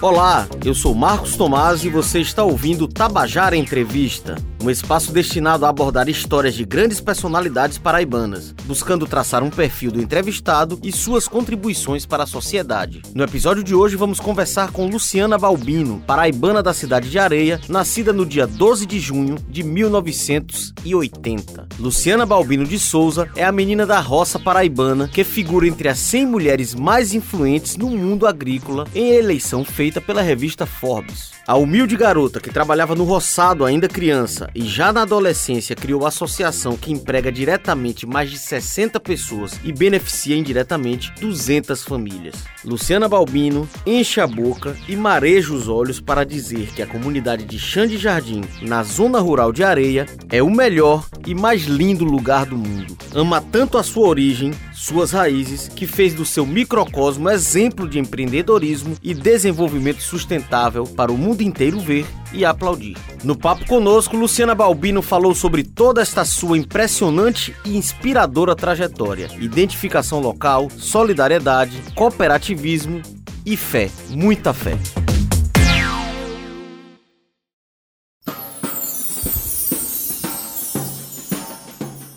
Olá, eu sou Marcos Tomás e você está ouvindo Tabajara Entrevista, um espaço destinado a abordar histórias de grandes personalidades paraibanas, buscando traçar um perfil do entrevistado e suas contribuições para a sociedade. No episódio de hoje vamos conversar com Luciana Balbino, paraibana da cidade de Areia, nascida no dia 12 de junho de 1980. Luciana Balbino de Souza é a menina da roça paraibana que figura entre as 100 mulheres mais influentes no mundo agrícola em eleição feita feita pela revista Forbes. A humilde garota que trabalhava no roçado ainda criança e já na adolescência criou associação que emprega diretamente mais de 60 pessoas e beneficia indiretamente 200 famílias. Luciana Balbino enche a boca e mareja os olhos para dizer que a comunidade de Xande Jardim, na zona rural de Areia, é o melhor e mais lindo lugar do mundo. Ama tanto a sua origem suas raízes, que fez do seu microcosmo exemplo de empreendedorismo e desenvolvimento sustentável para o mundo inteiro ver e aplaudir. No papo conosco, Luciana Balbino falou sobre toda esta sua impressionante e inspiradora trajetória, identificação local, solidariedade, cooperativismo e fé, muita fé.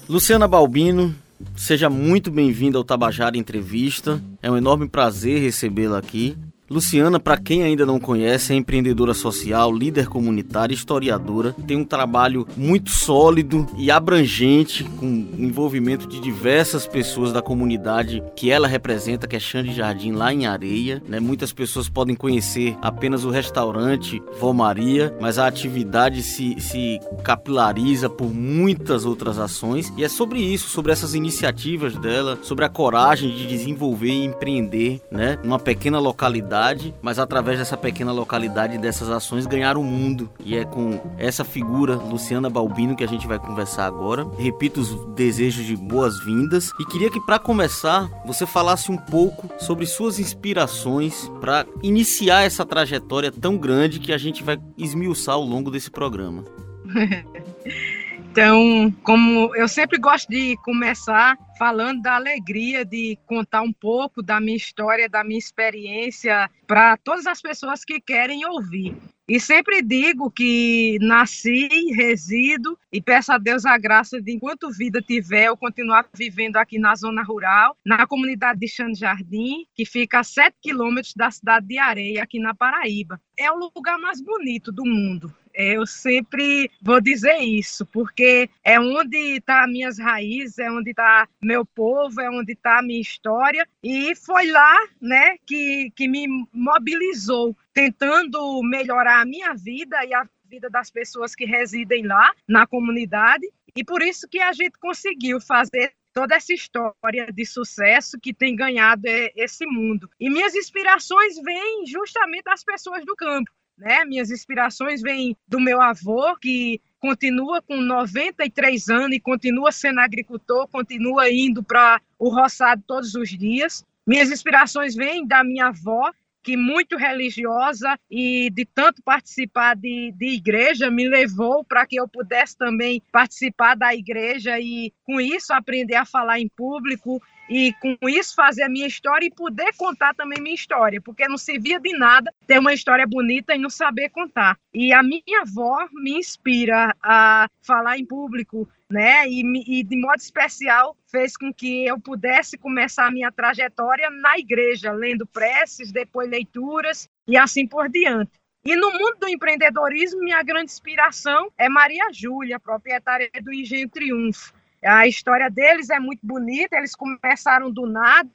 Luciana Balbino, Seja muito bem-vindo ao Tabajara Entrevista. É um enorme prazer recebê-la aqui. Luciana, para quem ainda não conhece, é empreendedora social, líder comunitária, historiadora, tem um trabalho muito sólido e abrangente, com envolvimento de diversas pessoas da comunidade que ela representa, que é Xande Jardim, lá em Areia. Né? Muitas pessoas podem conhecer apenas o restaurante Vó Maria, mas a atividade se, se capilariza por muitas outras ações. E é sobre isso, sobre essas iniciativas dela, sobre a coragem de desenvolver e empreender né? numa pequena localidade mas através dessa pequena localidade e dessas ações ganhar o mundo. E é com essa figura, Luciana Balbino, que a gente vai conversar agora. Repito os desejos de boas-vindas e queria que para começar você falasse um pouco sobre suas inspirações para iniciar essa trajetória tão grande que a gente vai esmiuçar ao longo desse programa. Então, como eu sempre gosto de começar falando da alegria de contar um pouco da minha história, da minha experiência para todas as pessoas que querem ouvir. E sempre digo que nasci, resido e peço a Deus a graça de, enquanto vida tiver, eu continuar vivendo aqui na zona rural, na comunidade de Xande Jardim, que fica a 7 quilômetros da cidade de Areia, aqui na Paraíba. É o lugar mais bonito do mundo. Eu sempre vou dizer isso, porque é onde está minhas raízes, é onde está meu povo, é onde a minha história. E foi lá né, que, que me mobilizou, tentando melhorar a minha vida e a vida das pessoas que residem lá na comunidade. E por isso que a gente conseguiu fazer toda essa história de sucesso que tem ganhado esse mundo. E minhas inspirações vêm justamente das pessoas do campo. Né? Minhas inspirações vêm do meu avô, que continua com 93 anos e continua sendo agricultor, continua indo para o roçado todos os dias. Minhas inspirações vêm da minha avó, que muito religiosa e de tanto participar de, de igreja me levou para que eu pudesse também participar da igreja e com isso aprender a falar em público e com isso fazer a minha história e poder contar também minha história, porque não servia de nada ter uma história bonita e não saber contar. E a minha avó me inspira a falar em público, né? E, e de modo especial fez com que eu pudesse começar a minha trajetória na igreja, lendo preces, depois leituras e assim por diante. E no mundo do empreendedorismo, minha grande inspiração é Maria Júlia, proprietária do Engenho Triunfo. A história deles é muito bonita, eles começaram do nada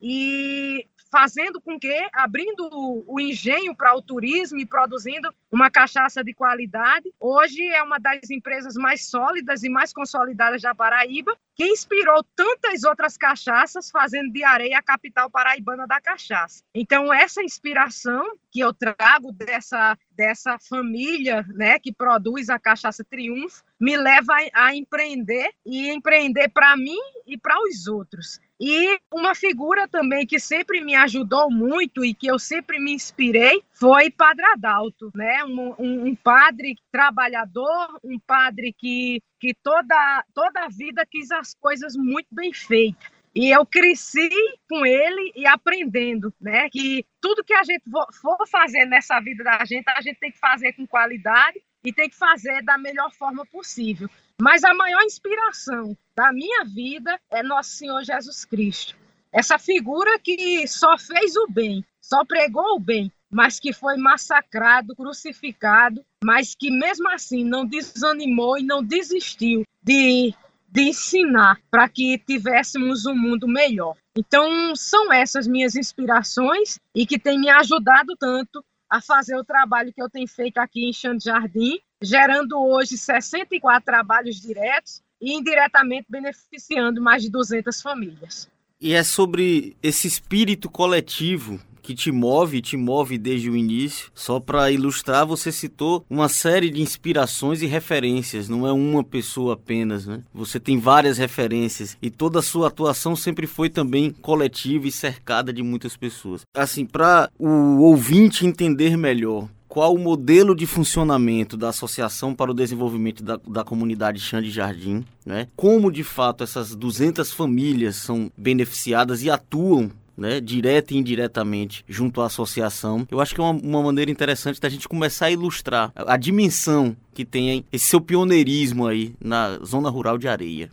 e fazendo com que, abrindo o engenho para o turismo e produzindo uma cachaça de qualidade, hoje é uma das empresas mais sólidas e mais consolidadas da Paraíba, que inspirou tantas outras cachaças, fazendo de areia a capital paraibana da cachaça. Então, essa inspiração que eu trago dessa, dessa família né, que produz a cachaça Triunfo me leva a, a empreender e empreender para mim e para os outros. E uma figura também que sempre me ajudou muito e que eu sempre me inspirei foi Padre Adalto, né? Um, um, um, padre trabalhador, um padre que, que toda, toda a vida quis as coisas muito bem feitas. E eu cresci com ele e aprendendo, né? Que tudo que a gente for fazer nessa vida da gente, a gente tem que fazer com qualidade e tem que fazer da melhor forma possível. Mas a maior inspiração da minha vida é Nosso Senhor Jesus Cristo. Essa figura que só fez o bem, só pregou o bem, mas que foi massacrado, crucificado, mas que mesmo assim não desanimou e não desistiu de de ensinar para que tivéssemos um mundo melhor. Então, são essas minhas inspirações e que têm me ajudado tanto a fazer o trabalho que eu tenho feito aqui em Xande Jardim, gerando hoje 64 trabalhos diretos e indiretamente beneficiando mais de 200 famílias. E é sobre esse espírito coletivo que te move, te move desde o início. Só para ilustrar, você citou uma série de inspirações e referências, não é uma pessoa apenas, né? Você tem várias referências e toda a sua atuação sempre foi também coletiva e cercada de muitas pessoas. Assim, para o ouvinte entender melhor, qual o modelo de funcionamento da Associação para o Desenvolvimento da, da Comunidade Xande Jardim, né? como de fato essas 200 famílias são beneficiadas e atuam né, direta e indiretamente, junto à associação. Eu acho que é uma, uma maneira interessante da gente começar a ilustrar a, a dimensão que tem esse seu pioneirismo aí na zona rural de areia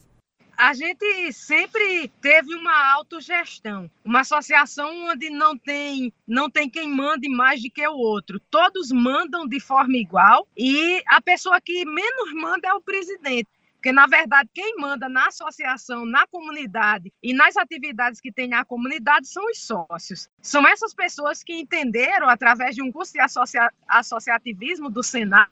a gente sempre teve uma autogestão, uma associação onde não tem, não tem quem mande mais do que o outro. Todos mandam de forma igual e a pessoa que menos manda é o presidente. Porque, na verdade, quem manda na associação, na comunidade e nas atividades que tem na comunidade são os sócios. São essas pessoas que entenderam, através de um curso de associa associativismo do Senar,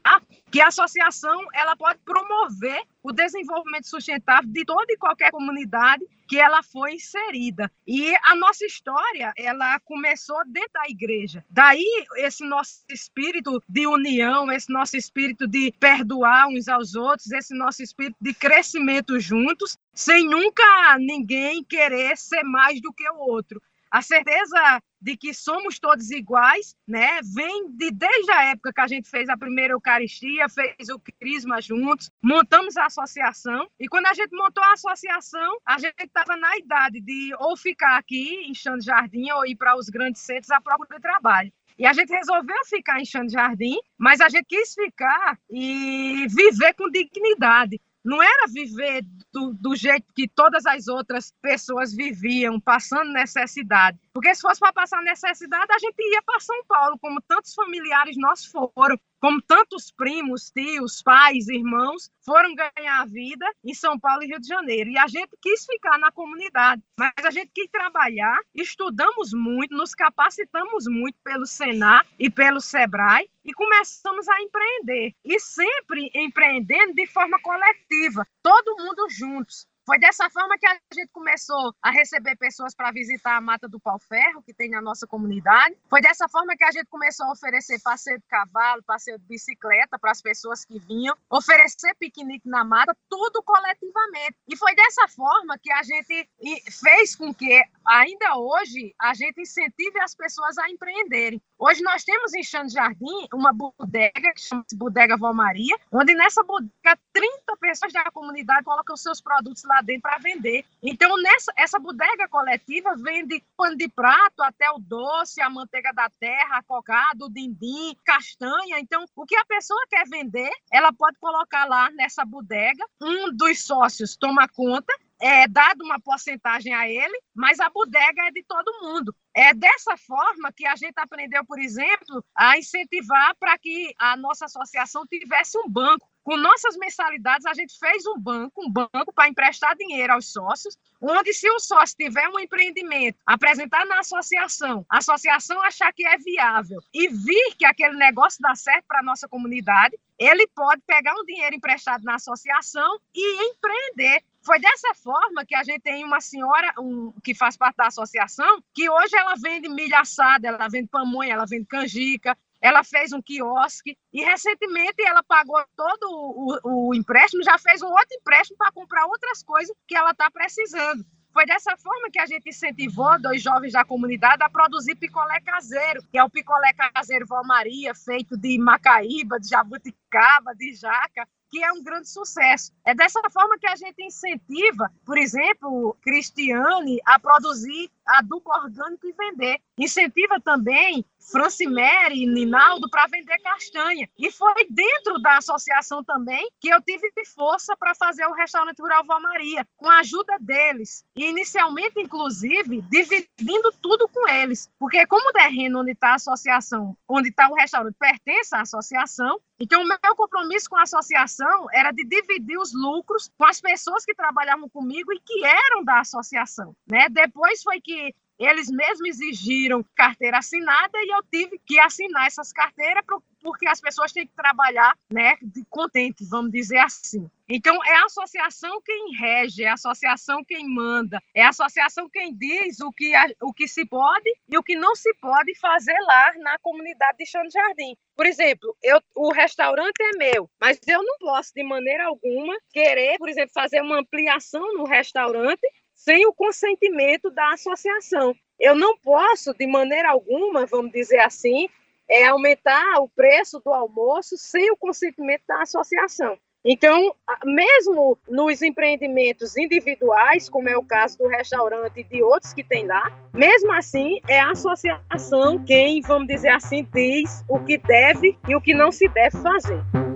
que a associação ela pode promover o desenvolvimento sustentável de toda e qualquer comunidade que ela foi inserida. E a nossa história, ela começou dentro da igreja. Daí esse nosso espírito de união, esse nosso espírito de perdoar uns aos outros, esse nosso espírito de crescimento juntos, sem nunca ninguém querer ser mais do que o outro. A certeza de que somos todos iguais, né? Vem de desde a época que a gente fez a primeira Eucaristia, fez o Crisma juntos, montamos a associação e quando a gente montou a associação, a gente estava na idade de ou ficar aqui em Xande Jardim ou ir para os grandes centros à procura de trabalho. E a gente resolveu ficar em Xande Jardim, mas a gente quis ficar e viver com dignidade não era viver do, do, jeito que todas as outras pessoas viviam, passando necessidade. Porque se fosse para passar necessidade, a gente ia para São Paulo, como tantos familiares nossos foram, como tantos primos, tios, pais, irmãos foram ganhar a vida em São Paulo e Rio de Janeiro. E a gente quis ficar na comunidade, mas a gente quis trabalhar, estudamos muito, nos capacitamos muito pelo Senar e pelo Sebrae e começamos a empreender. E sempre empreendendo de forma coletiva, todo mundo juntos. Foi dessa forma que a gente começou a receber pessoas para visitar a Mata do Pau Ferro, que tem na nossa comunidade. Foi dessa forma que a gente começou a oferecer passeio de cavalo, passeio de bicicleta para as pessoas que vinham, oferecer piquenique na mata, tudo coletivamente. E foi dessa forma que a gente fez com que, ainda hoje, a gente incentive as pessoas a empreenderem. Hoje nós temos em Xande Jardim uma bodega, que chama-se Bodega Vó Maria, onde nessa bodega 30 pessoas da comunidade colocam seus produtos lá dentro para vender. Então, nessa, essa bodega coletiva vende pano de prato até o doce, a manteiga da terra, a cocada, o dindim, castanha. Então, o que a pessoa quer vender, ela pode colocar lá nessa bodega. Um dos sócios toma conta é dado uma porcentagem a ele, mas a bodega é de todo mundo. É dessa forma que a gente aprendeu, por exemplo, a incentivar para que a nossa associação tivesse um banco com nossas mensalidades, a gente fez um banco, um banco para emprestar dinheiro aos sócios, onde se o sócio tiver um empreendimento, apresentar na associação, a associação achar que é viável e vir que aquele negócio dá certo para a nossa comunidade, ele pode pegar um dinheiro emprestado na associação e empreender. Foi dessa forma que a gente tem uma senhora um, que faz parte da associação, que hoje ela vende milha assada, ela vende pamonha, ela vende canjica, ela fez um quiosque e recentemente ela pagou todo o, o empréstimo, já fez um outro empréstimo para comprar outras coisas que ela está precisando. Foi dessa forma que a gente incentivou dois jovens da comunidade a produzir picolé caseiro, que é o picolé caseiro Vó Maria, feito de macaíba, de jabuticaba, de jaca, que é um grande sucesso. É dessa forma que a gente incentiva, por exemplo, Cristiane a produzir adubo orgânico e vender. Incentiva também Francimere e Ninaldo para vender castanha. E foi dentro da associação também que eu tive força para fazer o restaurante Rural Vó Maria, com a ajuda deles. E inicialmente, inclusive, dividindo tudo com eles. Porque como o terreno onde está a associação, onde está o restaurante, pertence à associação, então, o meu compromisso com a associação era de dividir os lucros com as pessoas que trabalhavam comigo e que eram da associação. Né? Depois foi que eles mesmos exigiram carteira assinada e eu tive que assinar essas carteiras porque as pessoas têm que trabalhar né, contente, vamos dizer assim. Então, é a associação quem rege, é a associação quem manda, é a associação quem diz o que, o que se pode e o que não se pode fazer lá na comunidade de Chão de Jardim. Por exemplo, eu, o restaurante é meu, mas eu não posso, de maneira alguma, querer, por exemplo, fazer uma ampliação no restaurante sem o consentimento da associação. Eu não posso, de maneira alguma, vamos dizer assim, é aumentar o preço do almoço sem o consentimento da associação. Então, mesmo nos empreendimentos individuais, como é o caso do restaurante e de outros que tem lá, mesmo assim, é a associação quem, vamos dizer assim, diz o que deve e o que não se deve fazer.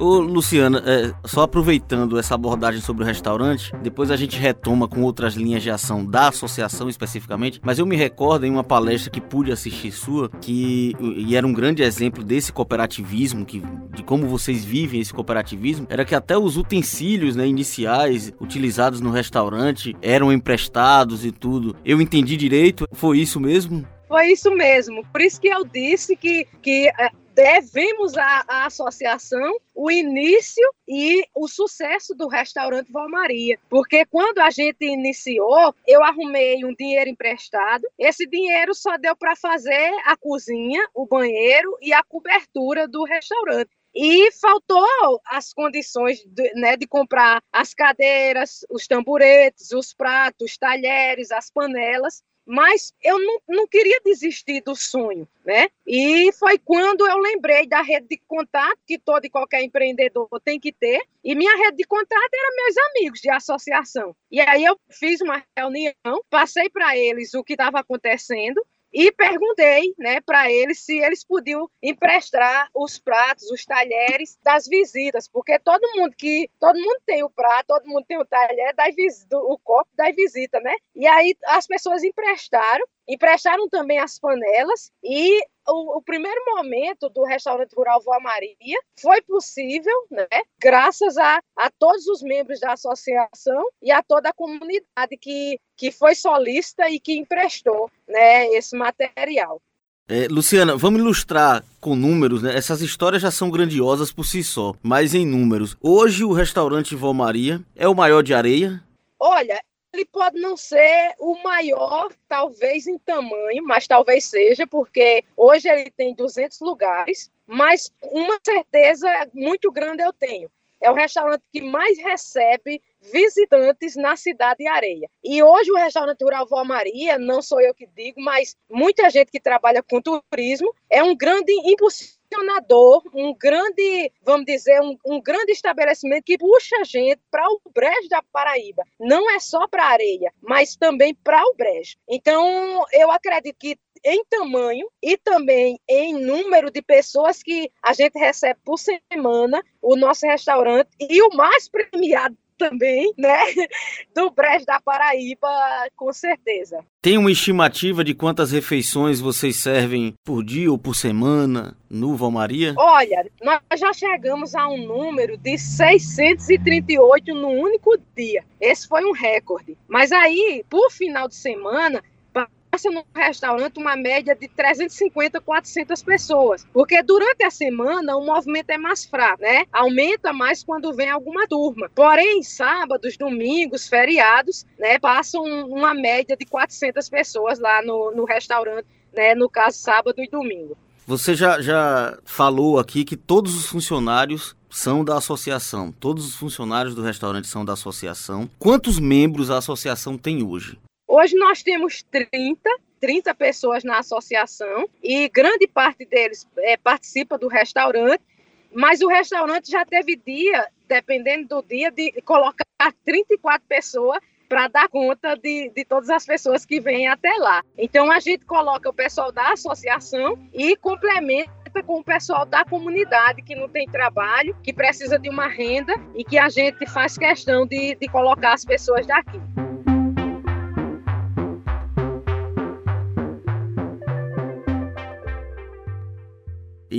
Ô, Luciana, é, só aproveitando essa abordagem sobre o restaurante, depois a gente retoma com outras linhas de ação da associação especificamente, mas eu me recordo em uma palestra que pude assistir sua, que e era um grande exemplo desse cooperativismo, que, de como vocês vivem esse cooperativismo, era que até os utensílios né, iniciais utilizados no restaurante eram emprestados e tudo. Eu entendi direito? Foi isso mesmo? Foi isso mesmo. Por isso que eu disse que, que é, devemos à, à, associação o início e o sucesso do restaurante Valmaria. Porque quando a gente iniciou, eu arrumei um dinheiro emprestado. Esse dinheiro só deu para fazer a cozinha, o banheiro e a cobertura do restaurante. E faltou as condições de, né, de comprar as cadeiras, os tamburetes, os pratos, os talheres, as panelas mas eu não, não queria desistir do sonho, né? E foi quando eu lembrei da rede de contato que todo e qualquer empreendedor tem que ter, e minha rede de contato era meus amigos de associação. E aí eu fiz uma reunião, passei para eles o que estava acontecendo, e perguntei né, para eles se eles podiam emprestar os pratos, os talheres das visitas, porque todo mundo que todo mundo tem o prato, todo mundo tem o talher, das, o copo das visitas, né? E aí as pessoas emprestaram Emprestaram também as panelas e o, o, primeiro momento do restaurante rural Voa Maria foi possível, né, graças a, a todos os membros da associação e a toda a comunidade que, que foi solista e que emprestou né, esse material. É, Luciana, vamos ilustrar com números, né? Essas histórias já são grandiosas por si só, mas em números. Hoje o restaurante Vó Maria é o maior de areia? Olha, ele pode não ser o maior, talvez em tamanho, mas talvez seja, porque hoje ele tem 200 lugares, mas uma certeza muito grande eu tenho. É o restaurante que mais recebe visitantes na cidade de Areia. E hoje o restaurante Rural Vó Maria, não sou eu que digo, mas muita gente que trabalha com turismo, é um grande impulsionador um grande, vamos dizer, um, um grande estabelecimento que puxa a gente para o Brejo da Paraíba. Não é só para areia, mas também para o Brejo. Então, eu acredito que em tamanho e também em número de pessoas que a gente recebe por semana, o nosso restaurante e o mais premiado também, né? Do Brejo da Paraíba, com certeza. Tem uma estimativa de quantas refeições vocês servem por dia ou por semana no Valmaria? Olha, nós já chegamos a um número de 638 no único dia. Esse foi um recorde. Mas aí, por final de semana, passa no restaurante uma média de 350, 400 pessoas. Porque durante a semana o movimento é mais fraco, né? Aumenta mais quando vem alguma turma. Porém, sábados, domingos, feriados, né, passam uma média de 400 pessoas lá no, no restaurante, né? No caso, sábado e domingo. Você já, já falou aqui que todos os funcionários são da associação. Todos os funcionários do restaurante são da associação. Quantos membros a associação tem hoje? Hoje nós temos 30 30 pessoas na associação e grande parte deles é, participa do restaurante, mas o restaurante já teve dia, dependendo do dia, de colocar 34 pessoas para dar conta de, de todas as pessoas que vêm até lá. Então a gente coloca o pessoal da associação e complementa com o pessoal da comunidade que não tem trabalho, que precisa de uma renda e que a gente faz questão de, de colocar as pessoas daqui.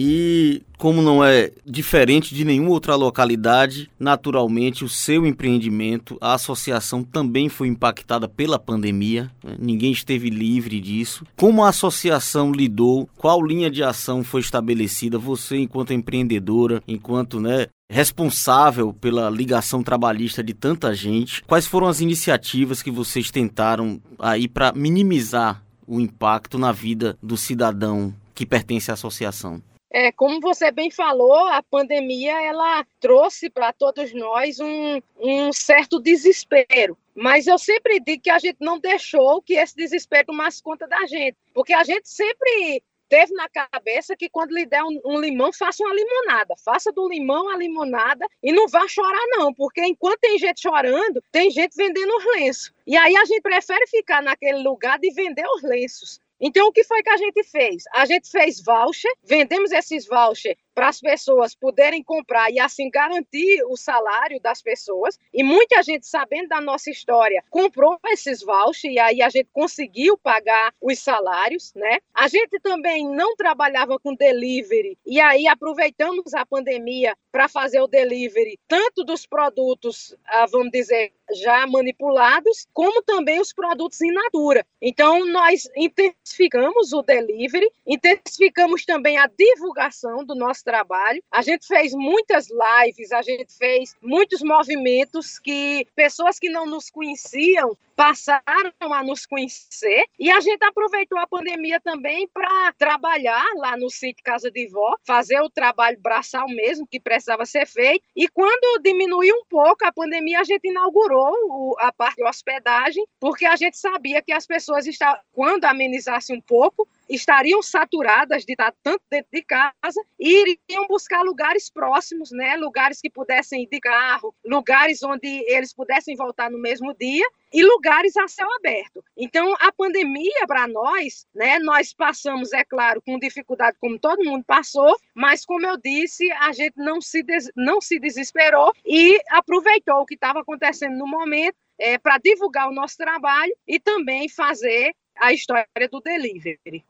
E como não é diferente de nenhuma outra localidade, naturalmente o seu empreendimento, a associação também foi impactada pela pandemia. Né? Ninguém esteve livre disso. Como a associação lidou? Qual linha de ação foi estabelecida? Você, enquanto empreendedora, enquanto né, responsável pela ligação trabalhista de tanta gente, quais foram as iniciativas que vocês tentaram aí para minimizar o impacto na vida do cidadão que pertence à associação? É, como você bem falou, a pandemia ela trouxe para todos nós um, um certo desespero. Mas eu sempre digo que a gente não deixou que esse desespero tomasse conta da gente, porque a gente sempre teve na cabeça que quando lhe der um, um, limão, faça uma limonada. Faça do limão a limonada e não vá chorar, não, porque enquanto tem gente chorando, tem gente vendendo os lenços. E aí a gente prefere ficar naquele lugar de vender os lenços. Então, o que foi que a gente fez? A gente fez voucher, vendemos esses voucher para as pessoas poderem comprar e assim garantir o salário das pessoas. E muita gente, sabendo da nossa história, comprou esses vouchers e aí a gente conseguiu pagar os salários, né? A gente também não trabalhava com delivery e aí aproveitamos a pandemia para fazer o delivery tanto dos produtos, ah, vamos dizer, já manipulados, como também os produtos in natura. Então, nós intensificamos o delivery, intensificamos também a divulgação do nosso trabalho. A gente fez muitas lives, a gente fez muitos movimentos que pessoas que não nos conheciam passaram a nos conhecer e a gente aproveitou a pandemia também para trabalhar lá no sítio Casa de Vó, fazer o trabalho braçal mesmo que precisava ser feito. E quando diminuiu um pouco a pandemia, a gente inaugurou a parte de hospedagem, porque a gente sabia que as pessoas estavam, quando amenizasse um pouco, estariam saturadas de estar tanto dentro de casa e iriam buscar lugares próximos, né? Lugares que pudessem ir de carro, lugares onde eles pudessem voltar no mesmo dia e lugares a céu aberto. Então, a pandemia para nós, né, nós passamos, é claro, com dificuldade como todo mundo passou, mas como eu disse, a gente não se, des, não se desesperou e aproveitou o que estava acontecendo no momento é, para divulgar o nosso trabalho e também fazer a história do delivery.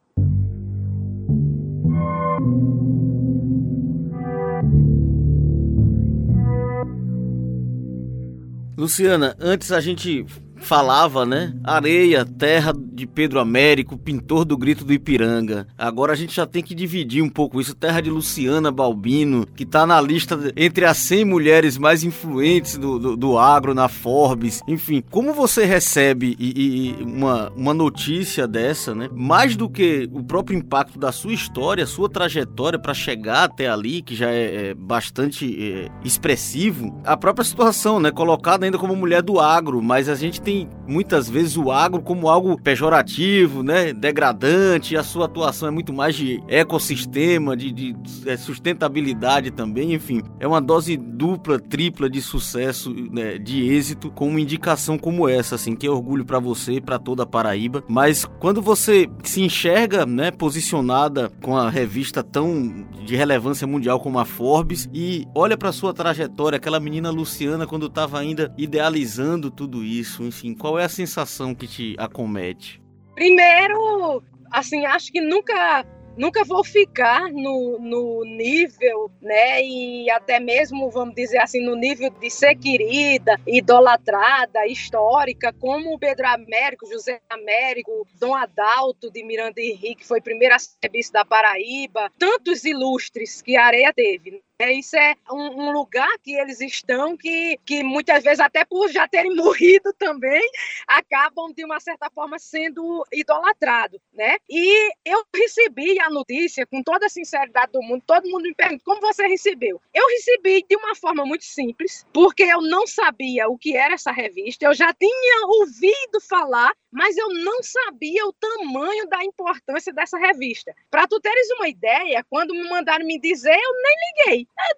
Luciana, antes a gente falava, né? Areia, terra de Pedro Américo, pintor do Grito do Ipiranga. Agora a gente já tem que dividir um pouco isso. Terra de Luciana Balbino, que tá na lista entre as 100 mulheres mais influentes do, do, do agro na Forbes. Enfim, como você recebe e, e uma, uma notícia dessa, né? Mais do que o próprio impacto da sua história, sua trajetória para chegar até ali, que já é, é bastante é, expressivo, a própria situação, né? Colocada ainda como mulher do agro, mas a gente tem tem muitas vezes o agro como algo pejorativo, né, degradante, a sua atuação é muito mais de ecossistema, de, de é, sustentabilidade também, enfim, é uma dose dupla, tripla de sucesso, né, de êxito com uma indicação como essa, assim, que é orgulho para você e para toda a Paraíba. Mas quando você se enxerga, né, posicionada com a revista tão de relevância mundial como a Forbes e olha para sua trajetória, aquela menina Luciana quando estava ainda idealizando tudo isso, enfim, qual é a sensação que te acomete? Primeiro, assim, acho que nunca nunca vou ficar no, no nível, né, e até mesmo, vamos dizer assim, no nível de ser querida, idolatrada, histórica, como o Pedro Américo, José Américo, Dom Adalto de Miranda Henrique, foi primeira serviço da Paraíba, tantos ilustres que a areia teve. É, isso é um, um, lugar que eles estão que, que muitas vezes, até por já terem morrido também, acabam, de uma certa forma, sendo idolatrados, né? E eu recebi a notícia, com toda a sinceridade do mundo, todo mundo me pergunta como você recebeu. Eu recebi de uma forma muito simples, porque eu não sabia o que era essa revista, eu já tinha ouvido falar, mas eu não sabia o tamanho da importância dessa revista. Para tu teres uma ideia, quando me mandaram me dizer, eu nem liguei. É,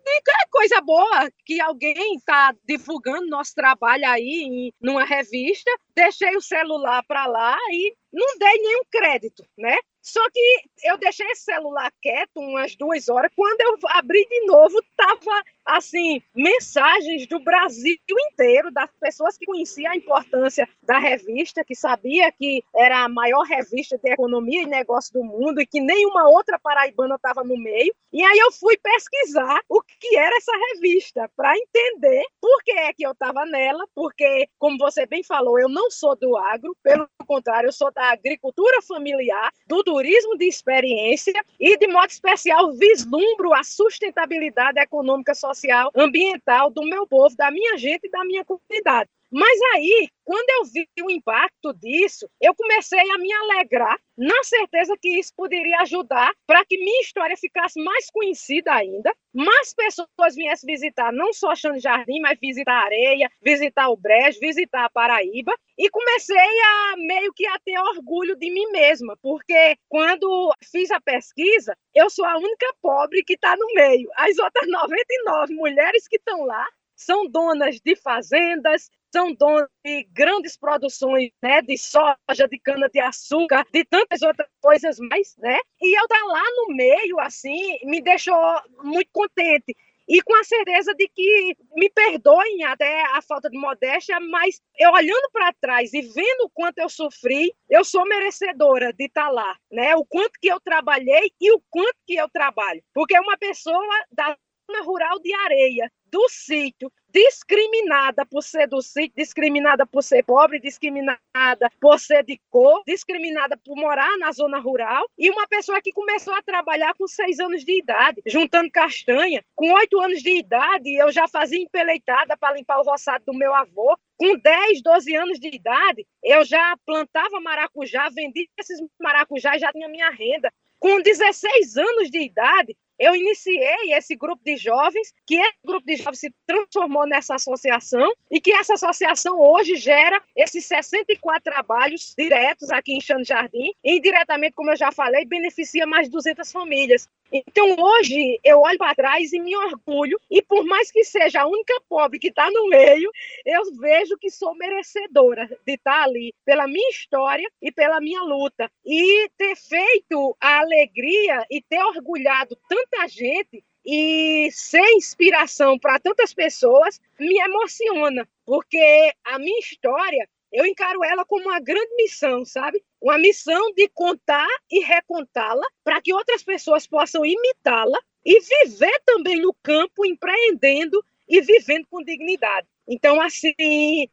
coisa boa que alguém está divulgando nosso trabalho aí em, numa revista. Deixei o celular para lá e não dei nenhum crédito, né? Só que eu deixei esse celular quieto umas duas horas. Quando eu abri de novo, tava assim mensagens do Brasil inteiro, das pessoas que conheciam a importância da revista, que sabia que era a maior revista de economia e negócio do mundo e que nenhuma outra paraibana estava no meio. E aí eu fui pesquisar o que era essa revista para entender por que é que eu estava nela, porque como você bem falou, eu não sou do agro, pelo contrário, eu sou da agricultura familiar, do turismo de experiência e, de modo especial, vislumbro a sustentabilidade econômica, social, ambiental do meu povo, da minha gente e da minha comunidade. Mas aí, quando eu vi o impacto disso, eu comecei a me alegrar, na certeza que isso poderia ajudar para que minha história ficasse mais conhecida ainda, mais pessoas viessem visitar não só Xande Jardim, mas visitar a Areia, visitar o Brejo, visitar a Paraíba, e comecei a meio que a ter orgulho de mim mesma, porque quando fiz a pesquisa, eu sou a única pobre que está no meio. As outras 99 mulheres que estão lá são donas de fazendas, são donos de grandes produções, né, de soja, de cana-de-açúcar, de tantas outras coisas mais, né? E eu estar tá lá no meio, assim, me deixou muito contente e com a certeza de que me perdoem até a falta de modéstia, mas eu olhando para trás e vendo o quanto eu sofri, eu sou merecedora de estar tá lá, né? O quanto que eu trabalhei e o quanto que eu trabalho, porque uma pessoa da zona rural de areia do sítio, discriminada por ser do sítio, discriminada por ser pobre, discriminada por ser de cor, discriminada por morar na zona rural, e uma pessoa que começou a trabalhar com seis anos de idade, juntando castanha. Com oito anos de idade, eu já fazia empeleitada para limpar o roçado do meu avô. Com 10, 12 anos de idade, eu já plantava maracujá, vendia esses maracujá e já tinha minha renda. Com 16 anos de idade, eu iniciei esse grupo de jovens, que esse grupo de jovens se transformou nessa associação e que essa associação hoje gera esses 64 trabalhos diretos aqui em Xande Jardim e indiretamente, como eu já falei, beneficia mais de 200 famílias. Então, hoje, eu olho para trás e me orgulho, e por mais que seja a única pobre que está no meio, eu vejo que sou merecedora de estar tá ali pela minha história e pela minha luta. E ter feito a alegria e ter orgulhado tanta gente e ser inspiração para tantas pessoas me emociona, porque a minha história eu encaro ela como uma grande missão, sabe? Uma missão de contar e recontá-la para que outras pessoas possam imitá-la e viver também no campo, empreendendo e vivendo com dignidade. Então, assim,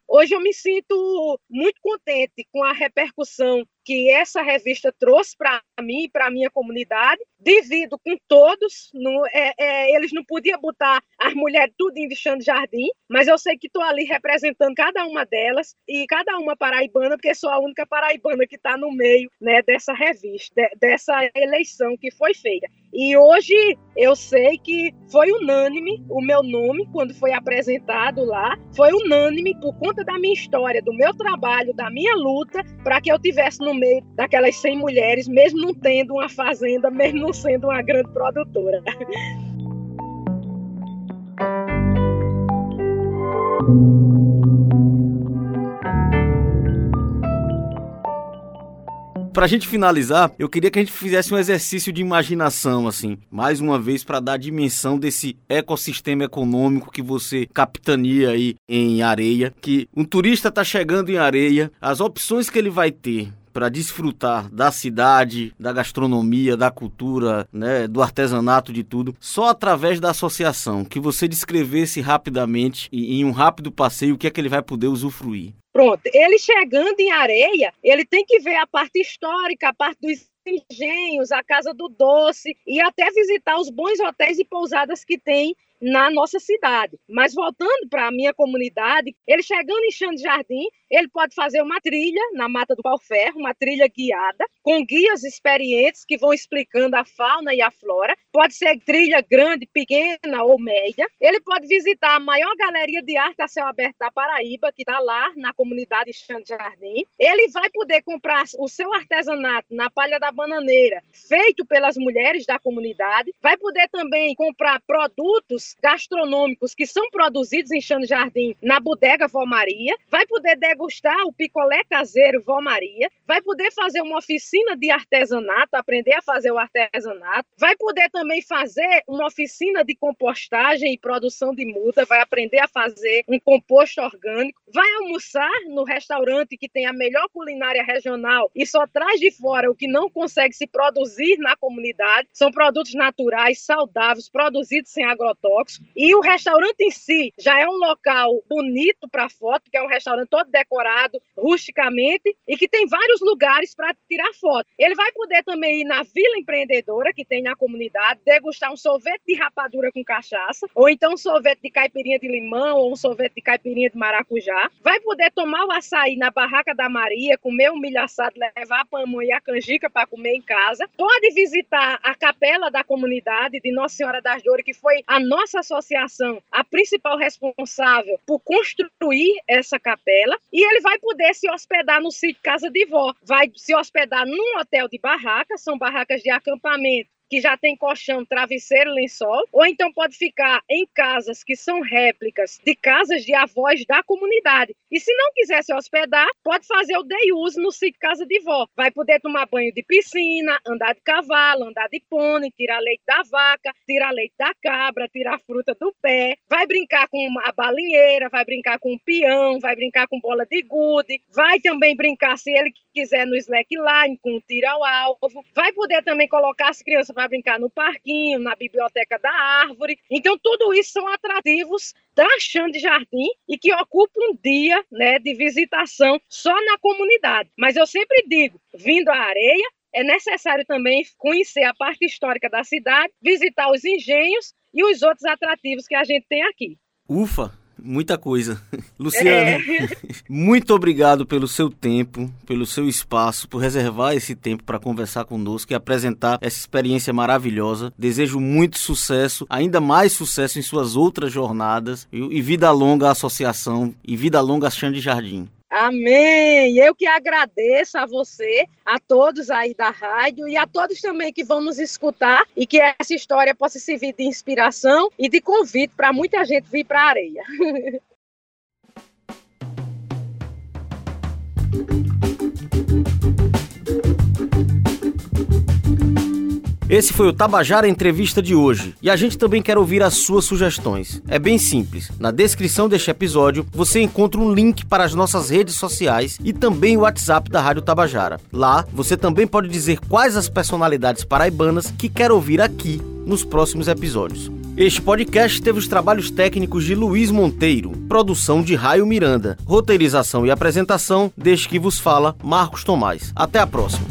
hoje eu me sinto muito contente com a repercussão que essa revista trouxe para mim e para a minha comunidade. Divido com todos, no, é, é, eles não podiam botar as mulheres tudo em de jardim, mas eu sei que estou ali representando cada uma delas e cada uma paraibana, porque sou a única paraibana que está no meio né, dessa revista, de, dessa eleição que foi feita. E hoje eu sei que foi unânime o meu nome quando foi apresentado lá, foi unânime por conta da minha história, do meu trabalho, da minha luta, para que eu tivesse no meio daquelas 100 mulheres, mesmo não tendo uma fazenda, mesmo não sendo uma grande produtora. Pra gente finalizar, eu queria que a gente fizesse um exercício de imaginação, assim, mais uma vez para dar a dimensão desse ecossistema econômico que você capitania aí em areia, que um turista tá chegando em areia, as opções que ele vai ter para desfrutar da cidade, da gastronomia, da cultura, né, do artesanato, de tudo, só através da associação. Que você descrevesse rapidamente em um rápido passeio o que é que ele vai poder usufruir. Pronto, ele chegando em areia, ele tem que ver a parte histórica, a parte dos engenhos, a Casa do Doce e até visitar os bons hotéis e pousadas que tem na nossa cidade. Mas voltando para a minha comunidade, ele chegando em Xande Jardim, ele pode fazer uma trilha na Mata do Pau-Ferro, uma trilha guiada, com guias experientes que vão explicando a fauna e a flora. Pode ser trilha grande, pequena ou média. Ele pode visitar a maior galeria de arte a céu aberto da Paraíba, que está lá na comunidade Xande Jardim. Ele vai poder comprar o seu artesanato na palha da bananeira, feito pelas mulheres da comunidade. Vai poder também comprar produtos gastronômicos que são produzidos em Xande Jardim na bodega Vó Maria. Vai poder degustar o picolé caseiro Vó Maria, vai poder fazer uma oficina de artesanato, aprender a fazer o artesanato, vai poder também fazer uma oficina de compostagem e produção de muda, vai aprender a fazer um composto orgânico, vai almoçar no restaurante que tem a melhor culinária regional e só traz de fora o que não consegue se produzir na comunidade. São produtos naturais, saudáveis, produzidos sem agrotóxicos. E o restaurante em si já é um local bonito para foto, que é um restaurante todo decorado decorado rusticamente e que tem vários lugares para tirar foto. Ele vai poder também ir na Vila Empreendedora, que tem na comunidade, degustar um sorvete de rapadura com cachaça, ou então um sorvete de caipirinha de limão, ou um sorvete de caipirinha de maracujá. Vai poder tomar o açaí na Barraca da Maria, comer um milho assado, levar a pamonha e a canjica para comer em casa. Pode visitar a capela da comunidade de Nossa Senhora das Dores, que foi a nossa associação a principal responsável por construir essa capela. E e ele vai poder se hospedar no sítio Casa de Vó, vai se hospedar num hotel de barraca, são barracas de acampamento que já tem colchão, travesseiro, lençol, ou então pode ficar em casas que são réplicas de casas de avós da comunidade. E se não quiser se hospedar, pode fazer o day use no sítio Casa de Vó. Vai poder tomar banho de piscina, andar de cavalo, andar de pônei, tirar leite da vaca, tirar leite da cabra, tirar fruta do pé, vai brincar com a balinheira, vai brincar com o peão, vai brincar com bola de gude, vai também brincar, se ele quiser, no slackline, com o tiro ao alvo, vai poder também colocar as crianças para brincar no parquinho, na biblioteca da árvore. Então, tudo isso são atrativos da Xande Jardim e que ocupa um dia né, de visitação só na comunidade. Mas eu sempre digo, vindo à areia, é necessário também conhecer a parte histórica da cidade, visitar os engenhos e os outros atrativos que a gente tem aqui. Ufa! Muita coisa. Luciano, é. muito obrigado pelo seu tempo, pelo seu espaço, por reservar esse tempo para conversar conosco e apresentar essa experiência maravilhosa. Desejo muito sucesso, ainda mais sucesso em suas outras jornadas e vida longa à associação e vida longa a Xande Jardim. Amém! Eu que agradeço a você, a todos aí da rádio e a todos também que vão nos escutar e que essa história possa servir de inspiração e de convite para muita gente vir para a areia. Esse foi o Tabajara Entrevista de hoje e a gente também quer ouvir as suas sugestões. É bem simples. Na descrição deste episódio você encontra um link para as nossas redes sociais e também o WhatsApp da Rádio Tabajara. Lá você também pode dizer quais as personalidades paraibanas que quer ouvir aqui nos próximos episódios. Este podcast teve os trabalhos técnicos de Luiz Monteiro, produção de Raio Miranda, roteirização e apresentação deste que vos fala, Marcos Tomás. Até a próxima.